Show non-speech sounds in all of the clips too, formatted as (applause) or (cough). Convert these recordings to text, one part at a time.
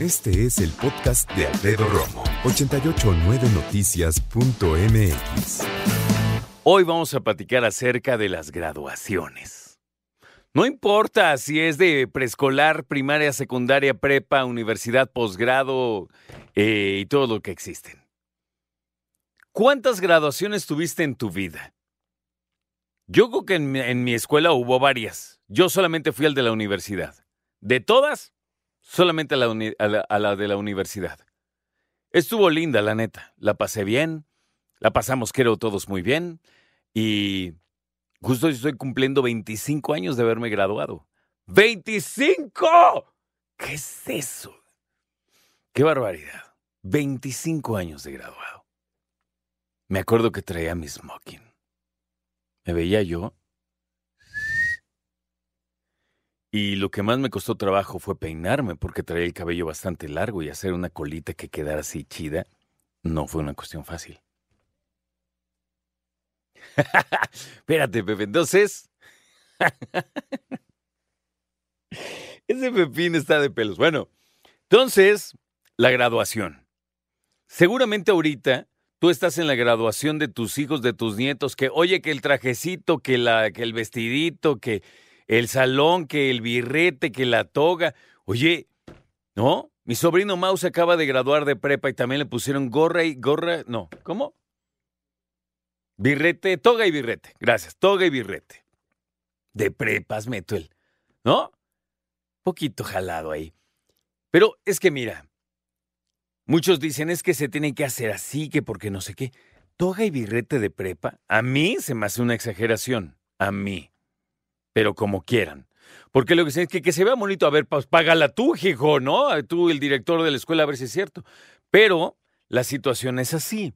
Este es el podcast de Alfredo Romo. 889noticias.mx Hoy vamos a platicar acerca de las graduaciones. No importa si es de preescolar, primaria, secundaria, prepa, universidad, posgrado eh, y todo lo que existen. ¿Cuántas graduaciones tuviste en tu vida? Yo creo que en mi, en mi escuela hubo varias. Yo solamente fui al de la universidad. De todas, solamente a la, a la de la universidad. Estuvo linda, la neta. La pasé bien. La pasamos, creo, todos muy bien. Y justo estoy cumpliendo 25 años de haberme graduado. ¡25! ¿Qué es eso? ¡Qué barbaridad! 25 años de graduado. Me acuerdo que traía mi smoking. Me veía yo. Y lo que más me costó trabajo fue peinarme porque traía el cabello bastante largo y hacer una colita que quedara así chida no fue una cuestión fácil. (laughs) Espérate, Pepe. Entonces. (laughs) Ese Pepín está de pelos. Bueno, entonces, la graduación. Seguramente ahorita tú estás en la graduación de tus hijos, de tus nietos, que oye, que el trajecito, que, la, que el vestidito, que el salón, que el birrete, que la toga. Oye, ¿no? Mi sobrino Mau se acaba de graduar de prepa y también le pusieron gorra y gorra. No, ¿cómo? Birrete, toga y birrete. Gracias, toga y birrete. De prepas, meto el. ¿No? Poquito jalado ahí. Pero es que mira, muchos dicen es que se tiene que hacer así, que porque no sé qué. Toga y birrete de prepa, a mí se me hace una exageración. A mí. Pero como quieran. Porque lo que dicen es que, se vea bonito, a ver, pues págala tú, hijo, ¿no? Tú, el director de la escuela, a ver si es cierto. Pero la situación es así.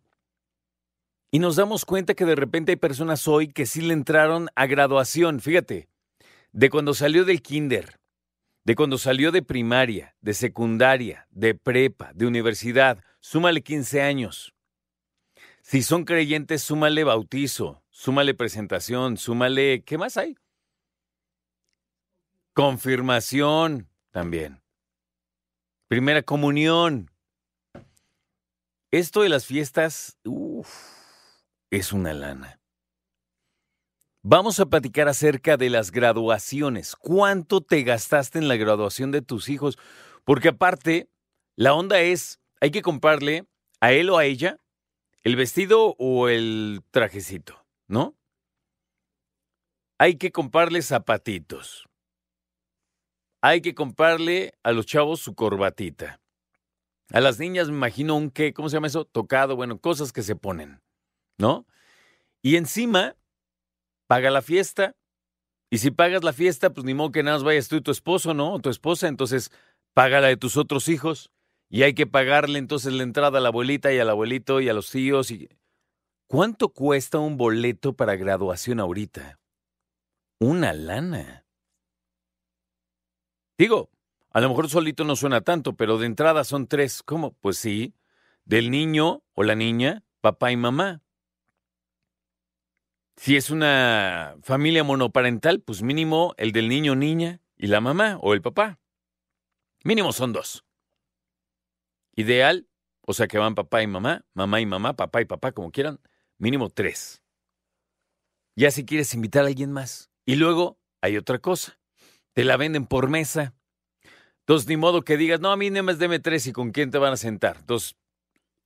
Y nos damos cuenta que de repente hay personas hoy que sí le entraron a graduación, fíjate, de cuando salió del kinder, de cuando salió de primaria, de secundaria, de prepa, de universidad, súmale 15 años. Si son creyentes, súmale bautizo, súmale presentación, súmale, ¿qué más hay? Confirmación también. Primera comunión. Esto de las fiestas, es una lana. Vamos a platicar acerca de las graduaciones. ¿Cuánto te gastaste en la graduación de tus hijos? Porque aparte, la onda es, hay que comprarle a él o a ella el vestido o el trajecito, ¿no? Hay que comprarle zapatitos. Hay que comprarle a los chavos su corbatita. A las niñas me imagino un qué, ¿cómo se llama eso? Tocado, bueno, cosas que se ponen, ¿no? Y encima, paga la fiesta. Y si pagas la fiesta, pues ni modo que nada vayas tú y tu esposo, ¿no? O tu esposa, entonces paga la de tus otros hijos. Y hay que pagarle entonces la entrada a la abuelita y al abuelito y a los tíos. Y... ¿Cuánto cuesta un boleto para graduación ahorita? Una lana. Digo, a lo mejor solito no suena tanto, pero de entrada son tres. ¿Cómo? Pues sí, del niño o la niña, papá y mamá. Si es una familia monoparental, pues mínimo el del niño niña y la mamá o el papá. Mínimo son dos. Ideal, o sea que van papá y mamá, mamá y mamá, papá y papá, como quieran, mínimo tres. Ya si quieres invitar a alguien más. Y luego hay otra cosa. Te la venden por mesa. Entonces, ni modo que digas, no, a mí nada más deme tres y con quién te van a sentar. Entonces,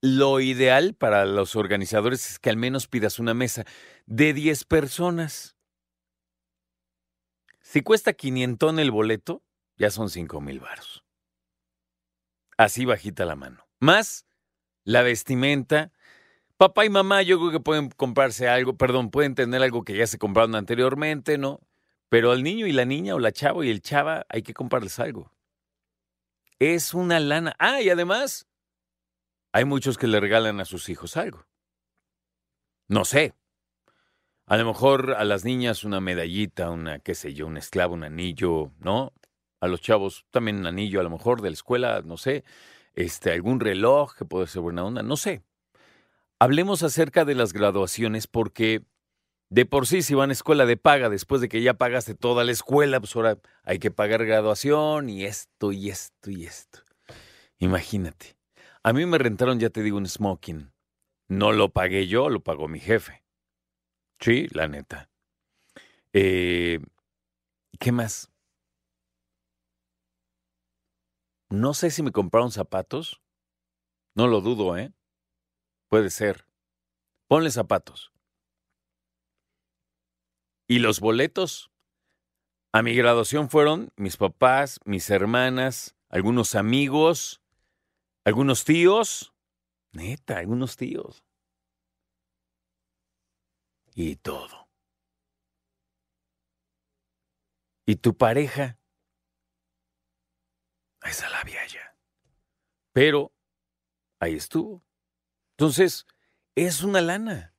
lo ideal para los organizadores es que al menos pidas una mesa de 10 personas. Si cuesta 500 el boleto, ya son 5 mil varos. Así bajita la mano. Más la vestimenta. Papá y mamá yo creo que pueden comprarse algo, perdón, pueden tener algo que ya se compraron anteriormente, ¿no? Pero al niño y la niña o la chava y el chava hay que comprarles algo. Es una lana. Ah, y además, hay muchos que le regalan a sus hijos algo. No sé. A lo mejor a las niñas una medallita, una, qué sé yo, un esclavo, un anillo, ¿no? A los chavos también un anillo, a lo mejor de la escuela, no sé. Este, algún reloj que puede ser buena onda, no sé. Hablemos acerca de las graduaciones porque de por sí, si van a escuela de paga, después de que ya pagaste toda la escuela, pues ahora hay que pagar graduación y esto y esto y esto. Imagínate. A mí me rentaron, ya te digo, un smoking. No lo pagué yo, lo pagó mi jefe. Sí, la neta. Eh, ¿Qué más? No sé si me compraron zapatos. No lo dudo, ¿eh? Puede ser. Ponle zapatos. Y los boletos a mi graduación fueron mis papás, mis hermanas, algunos amigos, algunos tíos. Neta, algunos tíos. Y todo. ¿Y tu pareja? Esa la había ya. Pero ahí estuvo. Entonces, es una lana.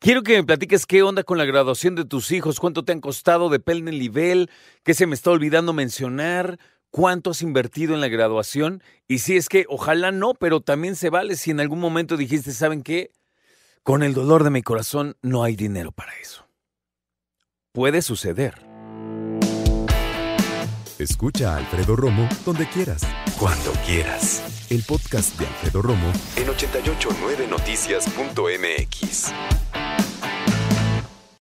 Quiero que me platiques qué onda con la graduación de tus hijos, cuánto te han costado, depende del nivel, qué se me está olvidando mencionar, cuánto has invertido en la graduación y si es que ojalá no, pero también se vale si en algún momento dijiste, ¿saben qué? Con el dolor de mi corazón no hay dinero para eso. Puede suceder. Escucha a Alfredo Romo donde quieras. Cuando quieras. El podcast de Alfredo Romo en 889noticias.mx.